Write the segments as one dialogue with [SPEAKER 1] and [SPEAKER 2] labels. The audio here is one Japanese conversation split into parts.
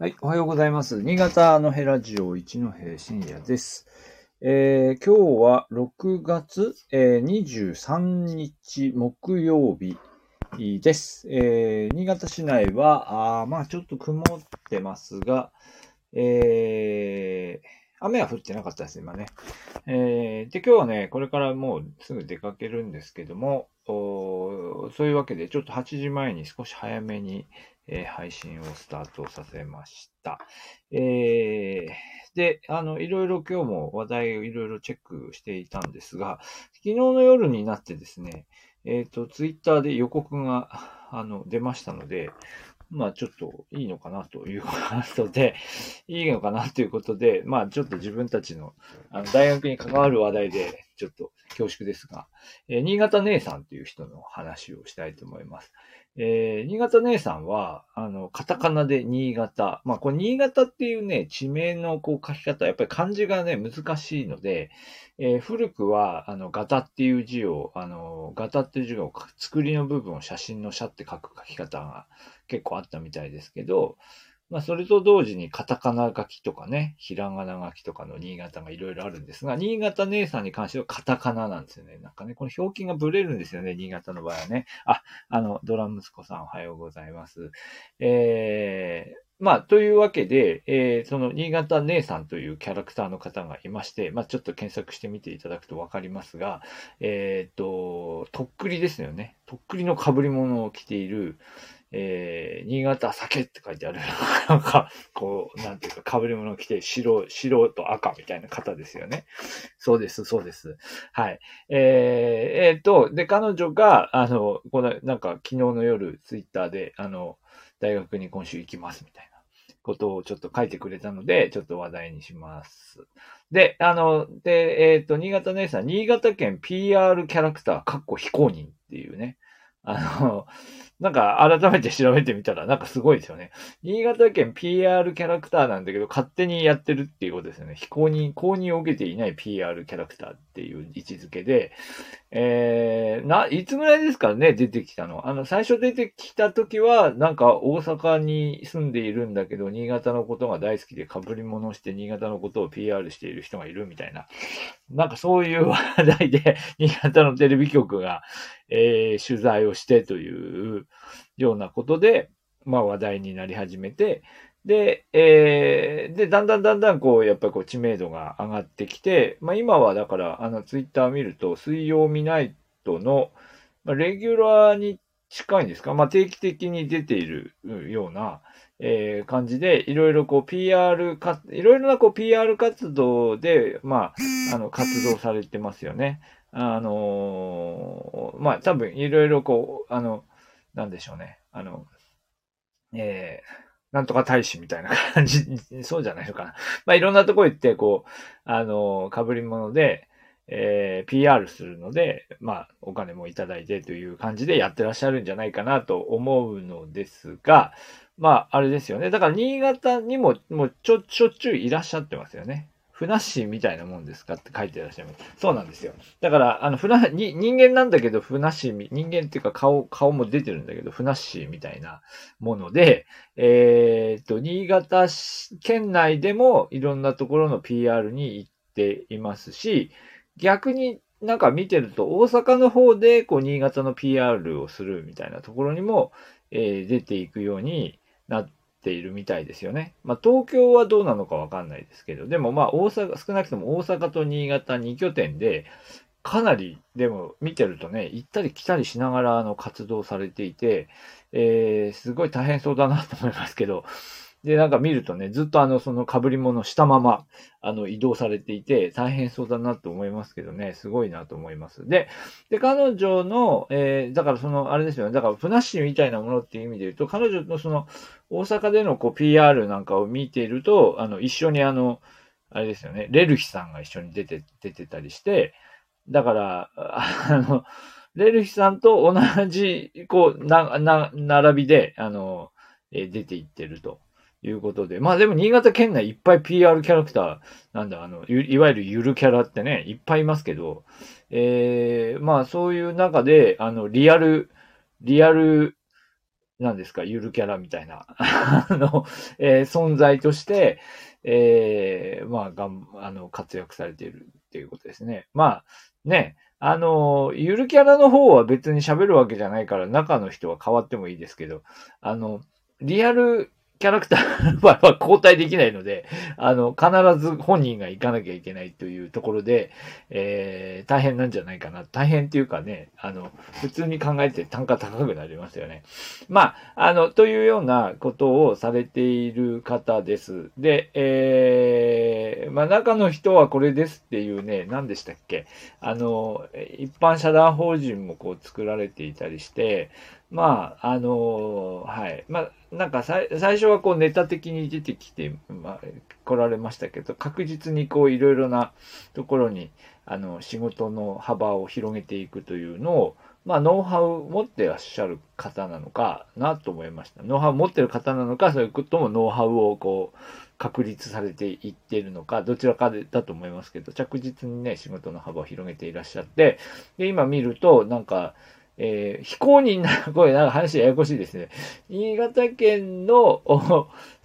[SPEAKER 1] はい、おはようございます。新潟のヘラジオ一戸深夜です。えー、今日は6月、えー、23日木曜日です。えー、新潟市内は、あまあちょっと曇ってますが、えー、雨は降ってなかったです、今ね。えー、で、今日はね、これからもうすぐ出かけるんですけども、そういうわけで、ちょっと8時前に少し早めに、えー配信をスタートさせました。えーで、あの、いろいろ今日も話題をいろいろチェックしていたんですが、昨日の夜になってですね、えっ、と、ツイッターで予告が、あの、出ましたので、まあちょっといいのかなという話で、いいのかなということで、まあちょっと自分たちのあの大学に関わる話題で、ちょっと恐縮ですが、えー新潟姉さんという人の話をしたいと思います。えー新潟姉さんは、あの、カタカナで新潟。まあ、これ新潟っていうね、地名のこう書き方、やっぱり漢字がね、難しいので、えー古くは、あの、ガタっていう字を、あの、ガタっていう字を作りの部分を写真の写って書く書き方が結構あったみたいですけど、まあ、それと同時にカタカナ書きとかね、ひらがな書きとかの新潟がいろいろあるんですが、新潟姉さんに関してはカタカナなんですよね。なんかね、この表記がブレるんですよね、新潟の場合はね。あ、あの、ドラム息子さんおはようございます。えー、まあ、というわけで、えーその新潟姉さんというキャラクターの方がいまして、まあ、ちょっと検索してみていただくとわかりますが、えっ、と、とっくりですよね。とっくりの被り物を着ている、えー、新潟酒って書いてある、なんか、こう、なんていうか、被り物を着て白、白と赤みたいな方ですよね。そうです、そうです。はい。えー、えーと、で、彼女が、あの、この、なんか、昨日の夜、ツイッターで、あの、大学に今週行きますみたいなことをちょっと書いてくれたので、ちょっと話題にします。で、あの、で、えっ、と、新潟姉さん、新潟県 PR キャラクター、かっこ非公認っていうね、あの、なんか改めて調べてみたら、なんかすごいですよね。新潟県 PR キャラクターなんだけど、勝手にやってるっていうことですよね。非公認、公認を受けていない PR キャラクターっていう位置づけで、えー、な、いつぐらいですかね、出てきたの？あの、最初出てきた時は、なんか大阪に住んでいるんだけど、新潟のことが大好きで被り物して新潟のことを PR している人がいるみたいな。なんかそういう話題で、新潟のテレビ局が、えー取材をしてというようなことで、まあ話題になり始めて、で、えーで、だんだんだんだんこう、やっぱりこう知名度が上がってきて、まあ今はだから、あの、ツイッター見ると、水曜ミナイトの、まあ、レギュラーに近いんですか？まあ定期的に出ているような、えー感じで、いろいろこう PR か、いろいろなこう PR 活動で、まあ、あの、活動されてますよね。あのーまあ多分いろいろこう、あの、なんでしょうね。あの、えーなんとか大使みたいな感じ、そうじゃないのかな。まあいろんなとこ行って、こう、あの、被り物で、えー PR するので、まあ、お金もいただいてという感じでやってらっしゃるんじゃないかなと思うのですが、まあ、あれですよね。だから、新潟にも、もう、ちょ、しょっちゅういらっしゃってますよね。ふなっしーみたいなもんですかって書いてらっしゃいます。そうなんですよ。だから、あの、ふな、に、人間なんだけど、ふなっしー、人間っていうか顔、顔も出てるんだけど、ふなっしーみたいなもので、えーっと、新潟県内でもいろんなところの PR に行っていますし、逆になんか見てると、大阪の方で、こう、新潟の PR をするみたいなところにも、えー出ていくようになってているみたいですよね。まあ、東京はどうなのかわかんないですけど、でもまあ、大阪、少なくとも大阪と新潟2拠点で、かなり、でも見てるとね、行ったり来たりしながらあの活動されていて、えー、すごい大変そうだなと思いますけど、で、なんか見るとね、ずっとあの、その被り物したまま、あの、移動されていて、大変そうだなと思いますけどね、すごいなと思います。で、で、彼女の、えー、だからその、あれですよね、だから、ふなっしーみたいなものっていう意味で言うと、彼女のその、大阪でのこう、PR なんかを見ていると、あの、一緒にあの、あれですよね、レルヒさんが一緒に出て、出てたりして、だから、あの、レルヒさんと同じ、こう、な、な、並びで、あの、え出ていってるということで。まあでも新潟県内いっぱい PR キャラクター、なんだ、あの、いわゆるゆるキャラってね、いっぱいいますけど、えー、まあそういう中で、あの、リアル、リアル何ですか、ゆるキャラみたいな、あの、えー、存在として、えー、まあ、がん、あの、活躍されているっていうことですね。まあ、ね、あの、ゆるキャラの方は別に喋るわけじゃないから、中の人は変わってもいいですけど、あの、リアルキャラクターの場合は交代できないので、あの、必ず本人が行かなきゃいけないというところで、えー、大変なんじゃないかな。大変っていうかね、あの、普通に考えて単価高くなりますよね。まあ、あの、というようなことをされている方です。で、えー、まあ、中の人はこれですっていうね、何でしたっけ？あの、一般社団法人もこう作られていたりして、まあ、あのはい。まあ、なんか最初はこうネタ的に出てきて、まあ、来られましたけど、確実にこういろいろなところに、あの、仕事の幅を広げていくというのを、まあ、ノウハウを持ってらっしゃる方なのかなと思いました。ノウハウ持ってる方なのか、そういうこともノウハウをこう、確立されていっているのか、どちらかでだと思いますけど、着実にね、仕事の幅を広げていらっしゃって、で、今見ると、なんか、えー、非公認な、これなんか話ややこしいですね。新潟県の、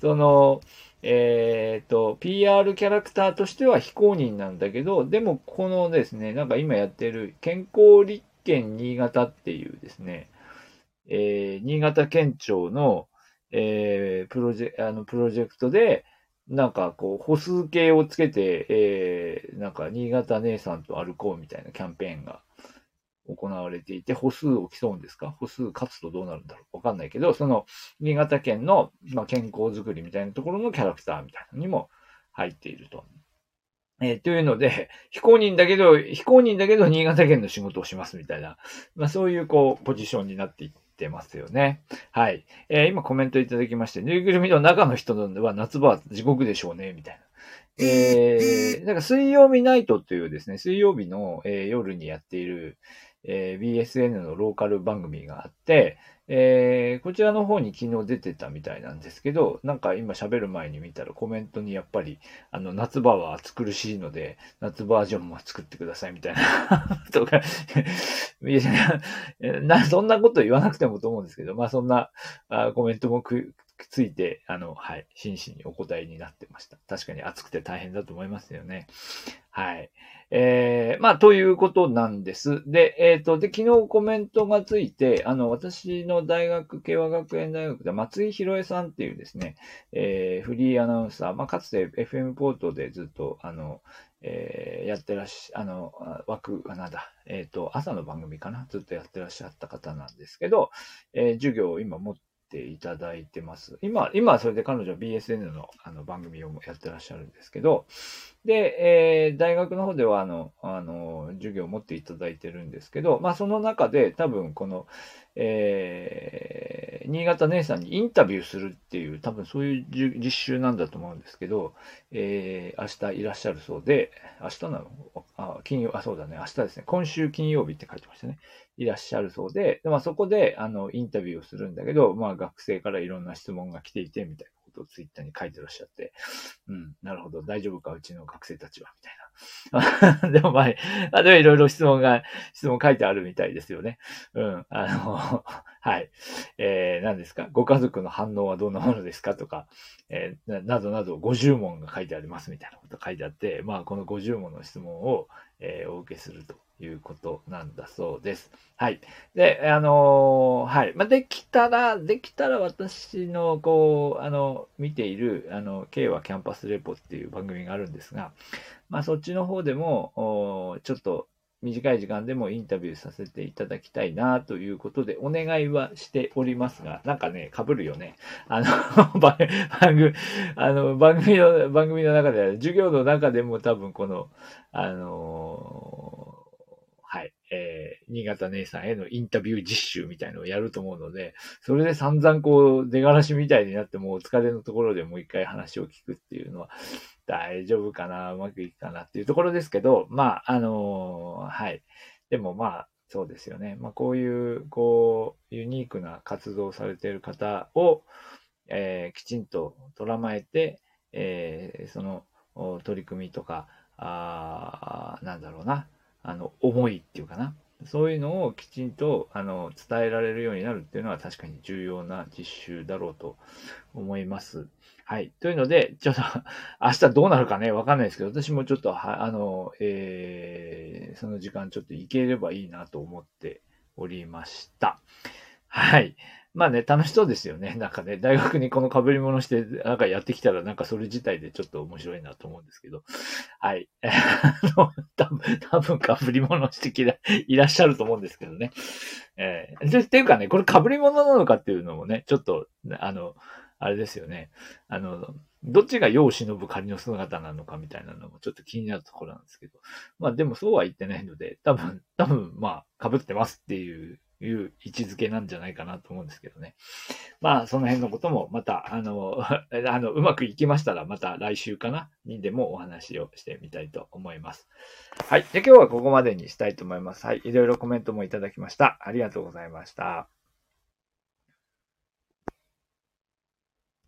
[SPEAKER 1] その、えっ、ー、と、PR キャラクターとしては非公認なんだけど、でもこのですね、なんか今やってる健康立憲新潟っていうですね、えー、新潟県庁の、えー、プロジェ、あの、プロジェクトで、なんかこう、歩数計をつけて、えー、なんか新潟姉さんと歩こうみたいなキャンペーンが行われていて、歩数を競うんですか？歩数勝つとどうなるんだろう？わかんないけど、その、新潟県の、まあ、健康づくりみたいなところのキャラクターみたいなのにも入っていると。えー、というので、非公認だけど、非公認だけど、新潟県の仕事をしますみたいな、まあ、そういう、こう、ポジションになっていってますよね。はい。えー、今コメントいただきまして、ぬいぐるみの中の人は夏場は地獄でしょうね、みたいな。えー、なんか水曜日ナイトというですね、水曜日の、えー、夜にやっている、えー、BSN のローカル番組があって、えー、こちらの方に昨日出てたみたいなんですけど、なんか今喋る前に見たらコメントにやっぱり、あの、夏場は暑苦しいので、夏バージョンも作ってくださいみたいな とか、そんなこと言わなくてもと思うんですけど、まあそんなあコメントもくっついて、あの、はい、真摯にお答えになってました。確かに暑くて大変だと思いますよね。はい。えー、まあ、ということなんです。で、えっ、ー、と、で、昨日コメントがついて、あの、私の大学、慶和学園大学で松井博恵さんっていうですね、えー、フリーアナウンサー、まあ、かつて FM ポートでずっと、あの、えー、やってらっしゃ、あの、枠、なんだ、えっ、ー、と、朝の番組かなずっとやってらっしゃった方なんですけど、えー、授業を今持っていただいてます。今、今それで彼女は BSN のあの番組をやってらっしゃるんですけど、で、えー、大学の方では、あの、あの、授業を持っていただいてるんですけど、まあ、その中で多分この、えー、新潟姉さんにインタビューするっていう、多分そういう実習なんだと思うんですけど、えー、明日いらっしゃるそうで、明日なの？あ、金曜、あ、そうだね、明日ですね、今週金曜日って書いてましたね。いらっしゃるそうで、でまあ、そこで、あの、インタビューをするんだけど、まあ、学生からいろんな質問が来ていて、みたいな。ことをツイッターに書いてらっしゃって、うん、なるほど、大丈夫か、うちの学生たちは、みたいな。でもまあ、でもいろいろ質問が、質問書いてあるみたいですよね。うん、あの、はい。えー、何ですか？ご家族の反応はどんなものですか？とか、えー、などなど50問が書いてありますみたいなこと書いてあって、まあ、この50問の質問を、えー、お受けするということなんだそうです。はい。で、あのー、はい。まあ、できたら、できたら私の、こう、あの、見ている、あの、K はキャンパスレポっていう番組があるんですが、まあ、そっちの方でも、ちょっと、短い時間でもインタビューさせていただきたいなということでお願いはしておりますが、なんかね、被るよね。あの、番組、あの、番組の、番組の中で、授業の中でも多分この、あのはい、えー、新潟姉さんへのインタビュー実習みたいのをやると思うので、それで散々こう、出がらしみたいになってもうお疲れのところでもう一回話を聞くっていうのは、大丈夫かな、うまくいくかなっていうところですけど、まあ、あのー、はい。でもまあ、そうですよね。まあ、こういう、こう、ユニークな活動をされている方を、えー、きちんと捉まえて、えー、その取り組みとか、あなんだろうな、あの、思いっていうかな。そういうのをきちんと、あの、伝えられるようになるっていうのは確かに重要な実習だろうと思います。はい。というので、ちょっと 明日どうなるかね、わかんないですけど、私もちょっと、は、あの、えー、その時間ちょっと行ければいいなと思っておりました。はい。まあね、楽しそうですよね。なんかね、大学にこの被り物して、なんかやってきたら、なんかそれ自体でちょっと面白いなと思うんですけど。はい。あの、多分、多分被り物してきら、いらっしゃると思うんですけどね。えー、で、っていうかね、これ被り物なのかっていうのもね、ちょっと、あの、あれですよね。あの、どっちが世を忍ぶ仮の姿なのかみたいなのもちょっと気になるところなんですけど。まあでもそうは言ってないので、多分、多分、まあ、被ってますっていういう位置づけなんじゃないかなと思うんですけどね。まあ、その辺のこともまた、あの、あの、うまくいきましたら、また来週かなにでもお話をしてみたいと思います。はい。で、今日はここまでにしたいと思います。はい。いろいろコメントもいただきました。ありがとうございました。